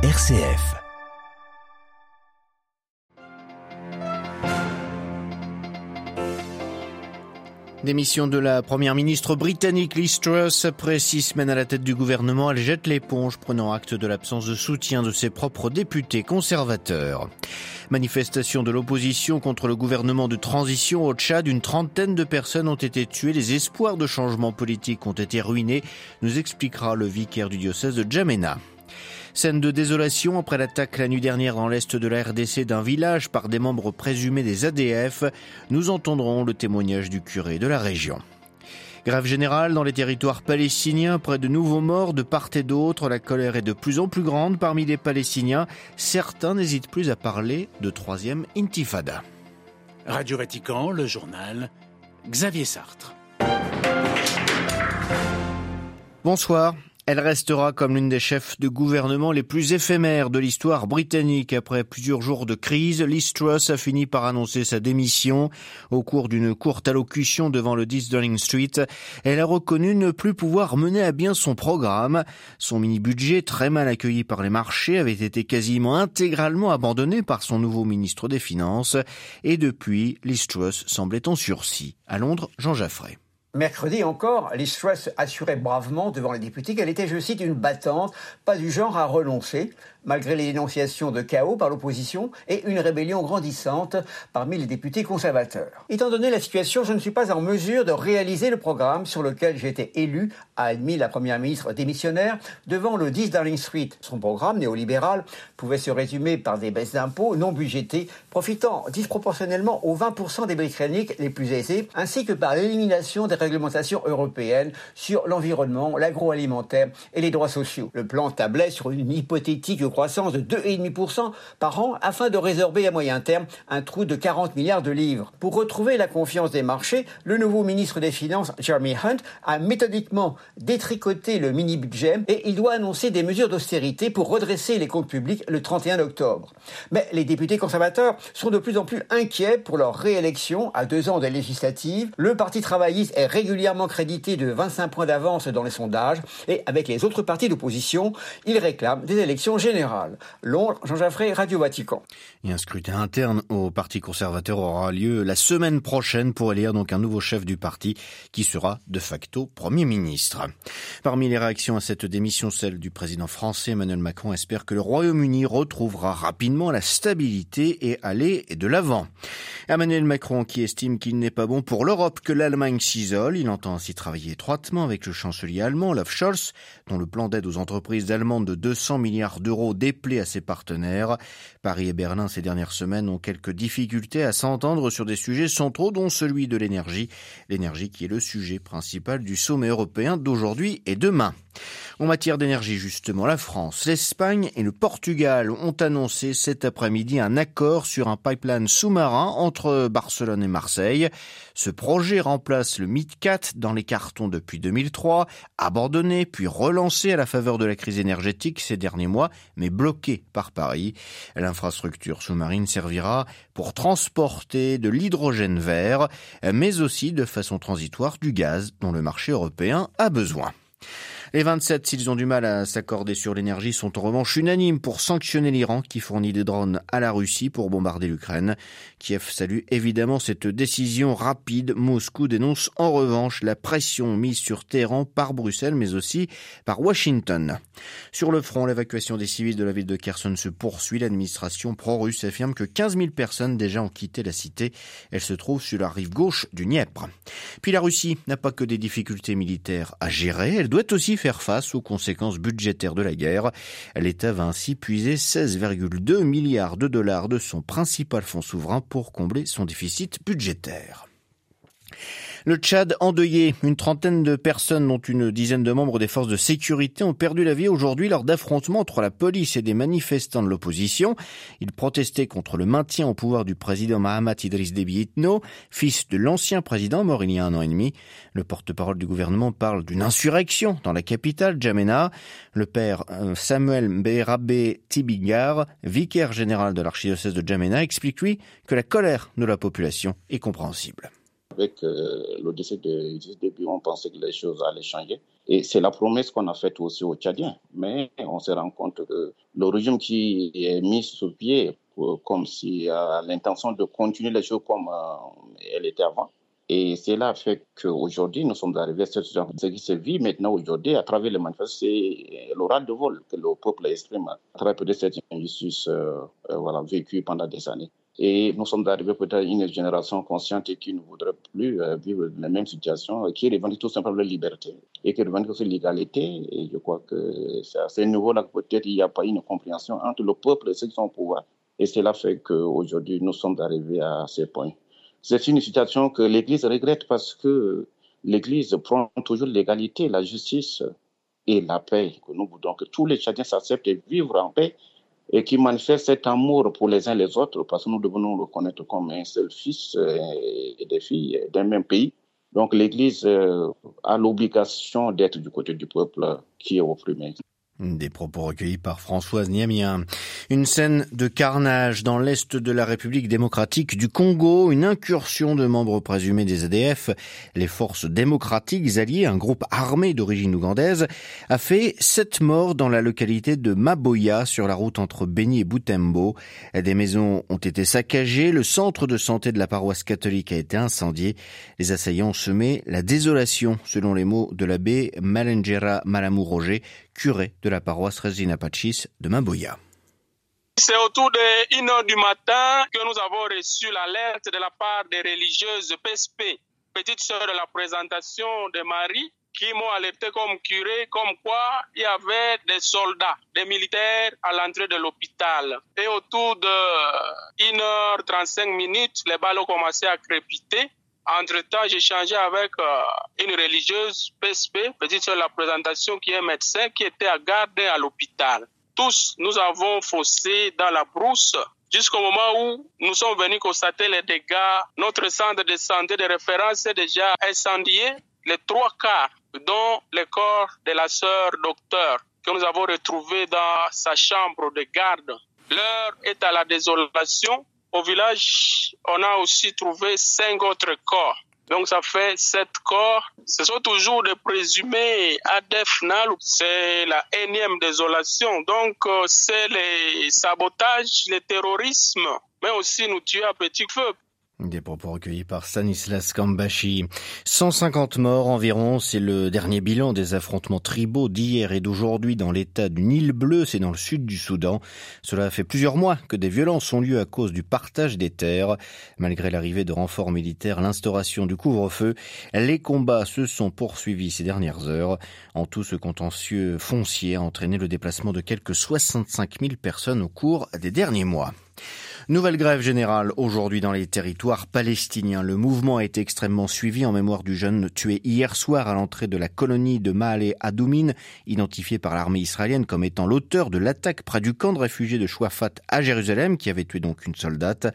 RCF. Démission de la première ministre britannique Liz Truss. Après six semaines à la tête du gouvernement, elle jette l'éponge, prenant acte de l'absence de soutien de ses propres députés conservateurs. Manifestation de l'opposition contre le gouvernement de transition au Tchad. Une trentaine de personnes ont été tuées. Les espoirs de changement politique ont été ruinés, nous expliquera le vicaire du diocèse de Djamena. Scène de désolation après l'attaque la nuit dernière dans l'est de la RDC d'un village par des membres présumés des ADF. Nous entendrons le témoignage du curé de la région. Grève générale dans les territoires palestiniens, près de nouveaux morts de part et d'autre. La colère est de plus en plus grande parmi les Palestiniens. Certains n'hésitent plus à parler de troisième intifada. Radio Vatican, le journal, Xavier Sartre. Bonsoir. Elle restera comme l'une des chefs de gouvernement les plus éphémères de l'histoire britannique. Après plusieurs jours de crise, Liz a fini par annoncer sa démission. Au cours d'une courte allocution devant le 10 Downing Street, elle a reconnu ne plus pouvoir mener à bien son programme. Son mini-budget, très mal accueilli par les marchés, avait été quasiment intégralement abandonné par son nouveau ministre des Finances. Et depuis, Liz semblait en sursis. À Londres, Jean Jaffray. Mercredi encore, Liz Truss assurait bravement devant les députés qu'elle était, je cite, une battante, pas du genre à renoncer malgré les dénonciations de chaos par l'opposition et une rébellion grandissante parmi les députés conservateurs. Étant donné la situation, je ne suis pas en mesure de réaliser le programme sur lequel été élu, a admis la première ministre démissionnaire devant le 10 Darling Street. Son programme néolibéral pouvait se résumer par des baisses d'impôts non budgétées, profitant disproportionnellement aux 20% des Britanniques les plus aisés, ainsi que par l'élimination des réglementations européennes sur l'environnement, l'agroalimentaire et les droits sociaux. Le plan tablait sur une hypothétique croissance de 2,5% par an afin de résorber à moyen terme un trou de 40 milliards de livres. Pour retrouver la confiance des marchés, le nouveau ministre des Finances, Jeremy Hunt, a méthodiquement détricoté le mini-budget et il doit annoncer des mesures d'austérité pour redresser les comptes publics le 31 octobre. Mais les députés conservateurs sont de plus en plus inquiets pour leur réélection à deux ans des législatives. Le Parti travailliste est régulièrement crédité de 25 points d'avance dans les sondages et avec les autres partis d'opposition, il réclame des élections générales. Et un scrutin interne au Parti conservateur aura lieu la semaine prochaine pour élire donc un nouveau chef du parti qui sera de facto Premier ministre. Parmi les réactions à cette démission, celle du président français Emmanuel Macron espère que le Royaume-Uni retrouvera rapidement la stabilité et aller de l'avant. Emmanuel Macron qui estime qu'il n'est pas bon pour l'Europe que l'Allemagne s'isole, il entend ainsi travailler étroitement avec le chancelier allemand Olaf Scholz, dont le plan d'aide aux entreprises allemandes de 200 milliards d'euros déplaît à ses partenaires. Paris et Berlin ces dernières semaines ont quelques difficultés à s'entendre sur des sujets centraux dont celui de l'énergie. L'énergie qui est le sujet principal du sommet européen d'aujourd'hui et demain. En matière d'énergie, justement, la France, l'Espagne et le Portugal ont annoncé cet après-midi un accord sur un pipeline sous-marin entre Barcelone et Marseille. Ce projet remplace le MidCat dans les cartons depuis 2003, abandonné puis relancé à la faveur de la crise énergétique ces derniers mois, mais bloqué par Paris. L'infrastructure sous-marine servira pour transporter de l'hydrogène vert, mais aussi de façon transitoire du gaz dont le marché européen a besoin. Les 27, s'ils ont du mal à s'accorder sur l'énergie, sont en revanche unanimes pour sanctionner l'Iran qui fournit des drones à la Russie pour bombarder l'Ukraine. Kiev salue évidemment cette décision rapide. Moscou dénonce en revanche la pression mise sur Téhéran par Bruxelles mais aussi par Washington. Sur le front, l'évacuation des civils de la ville de Kherson se poursuit. L'administration pro-russe affirme que 15 000 personnes déjà ont quitté la cité. Elle se trouve sur la rive gauche du Dniepr. Puis la Russie n'a pas que des difficultés militaires à gérer, elle doit aussi faire face aux conséquences budgétaires de la guerre. L'État va ainsi puiser 16,2 milliards de dollars de son principal fonds souverain pour combler son déficit budgétaire. Le Tchad endeuillé. Une trentaine de personnes, dont une dizaine de membres des forces de sécurité, ont perdu la vie aujourd'hui lors d'affrontements entre la police et des manifestants de l'opposition. Ils protestaient contre le maintien au pouvoir du président Mahamat Idriss Déby Itno, fils de l'ancien président mort il y a un an et demi. Le porte-parole du gouvernement parle d'une insurrection dans la capitale, Djamena. Le père euh, Samuel Mberabe Tibigar, vicaire général de l'archidiocèse de Djamena, explique lui que la colère de la population est compréhensible avec euh, le décès de Déby, on pensait que les choses allaient changer. Et c'est la promesse qu'on a faite aussi aux Tchadiens. Mais on se rend compte que le régime qui est mis sur pied comme si a l'intention de continuer les choses comme euh, elle était avant. Et cela fait qu'aujourd'hui, nous sommes arrivés à ce, ce qui se vit maintenant aujourd'hui à travers les manifestations, c'est l'oral de vol que le peuple exprime à travers cette injustice euh, euh, voilà, vécue pendant des années. Et nous sommes arrivés peut-être à une génération consciente qui ne voudrait plus vivre la même situation, qui revendique tout simplement la liberté et qui revendique aussi l'égalité. Et je crois que c'est à ce niveau-là que peut-être il n'y a pas une compréhension entre le peuple et ceux qui sont au pouvoir. Et cela fait qu'aujourd'hui, nous sommes arrivés à ce point. C'est une situation que l'Église regrette parce que l'Église prend toujours l'égalité, la justice et la paix. Que nous voulons que tous les Tchadiens s'acceptent et vivent en paix et qui manifestent cet amour pour les uns les autres parce que nous devons nous reconnaître comme un seul fils et des filles d'un même pays. Donc l'Église euh, a l'obligation d'être du côté du peuple qui est opprimé. Des propos recueillis par Françoise Niamien. Une scène de carnage dans l'est de la République démocratique du Congo, une incursion de membres présumés des ADF, les forces démocratiques alliées, un groupe armé d'origine ougandaise, a fait sept morts dans la localité de Maboya sur la route entre Beni et Boutembo. Des maisons ont été saccagées, le centre de santé de la paroisse catholique a été incendié. Les assaillants ont semé la désolation, selon les mots de l'abbé Malengera Malamou Roger, curé de la paroisse Regina Pacis de Maboya. C'est autour de 1 heure du matin que nous avons reçu l'alerte de la part des religieuses PSP, petite sœur de la présentation de Marie, qui m'ont alerté comme curé, comme quoi il y avait des soldats, des militaires à l'entrée de l'hôpital. Et autour de 1h35 minutes, les balles ont commencé à crépiter. Entre-temps, j'ai changé avec euh, une religieuse PSP, petite sur la présentation, qui est médecin, qui était à garde à l'hôpital. Tous, nous avons foncé dans la brousse jusqu'au moment où nous sommes venus constater les dégâts. Notre centre de santé de référence est déjà incendié. Les trois quarts, dont le corps de la sœur docteur, que nous avons retrouvé dans sa chambre de garde. L'heure est à la désolation au village, on a aussi trouvé cinq autres corps. Donc ça fait sept corps. Ce sont toujours des présumés ADF NAL. C'est la énième désolation. Donc euh, c'est les sabotages, le terrorisme, mais aussi nous tuer à petit feu. Des propos recueillis par Stanislas Kambashi. 150 morts environ, c'est le dernier bilan des affrontements tribaux d'hier et d'aujourd'hui dans l'état du Nil Bleu, c'est dans le sud du Soudan. Cela fait plusieurs mois que des violences ont lieu à cause du partage des terres. Malgré l'arrivée de renforts militaires, l'instauration du couvre-feu, les combats se sont poursuivis ces dernières heures. En tout, ce contentieux foncier a entraîné le déplacement de quelques 65 000 personnes au cours des derniers mois. Nouvelle grève générale aujourd'hui dans les territoires palestiniens. Le mouvement a été extrêmement suivi en mémoire du jeune tué hier soir à l'entrée de la colonie de Maale Adoumin, identifié par l'armée israélienne comme étant l'auteur de l'attaque près du camp de réfugiés de Chouafat à Jérusalem, qui avait tué donc une soldate.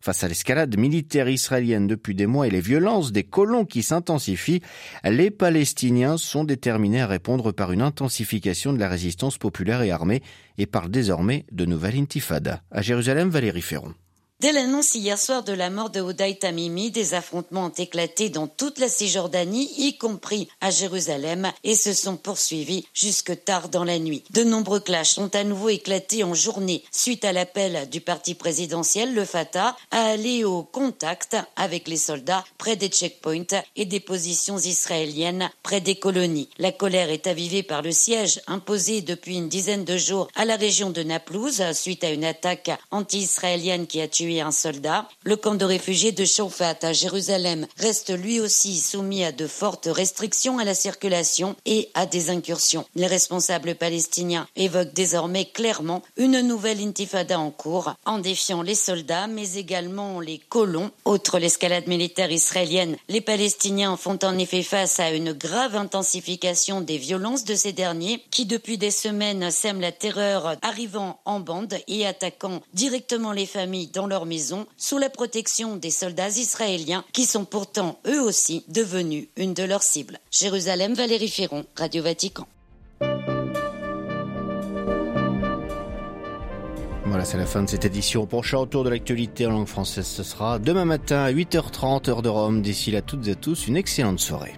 Face à l'escalade militaire israélienne depuis des mois et les violences des colons qui s'intensifient, les Palestiniens sont déterminés à répondre par une intensification de la résistance populaire et armée et parlent désormais de nouvelle intifada. À Jérusalem, Valérie Ferron. Dès l'annonce hier soir de la mort de Oudaï Tamimi, des affrontements ont éclaté dans toute la Cisjordanie, y compris à Jérusalem, et se sont poursuivis jusque tard dans la nuit. De nombreux clashs ont à nouveau éclaté en journée suite à l'appel du parti présidentiel, le Fatah, à aller au contact avec les soldats près des checkpoints et des positions israéliennes près des colonies. La colère est avivée par le siège imposé depuis une dizaine de jours à la région de Naplouse suite à une attaque anti-israélienne qui a tué un soldat. Le camp de réfugiés de Chaufat à Jérusalem reste lui aussi soumis à de fortes restrictions à la circulation et à des incursions. Les responsables palestiniens évoquent désormais clairement une nouvelle intifada en cours en défiant les soldats mais également les colons. Autre l'escalade militaire israélienne, les Palestiniens font en effet face à une grave intensification des violences de ces derniers qui depuis des semaines sèment la terreur arrivant en bande et attaquant directement les familles dans leur maison sous la protection des soldats israéliens qui sont pourtant eux aussi devenus une de leurs cibles. Jérusalem, Valérie Ferron, Radio Vatican. Voilà, c'est la fin de cette édition. Prochain retour de l'actualité en langue française, ce sera demain matin à 8h30, heure de Rome. D'ici là, toutes et tous, une excellente soirée.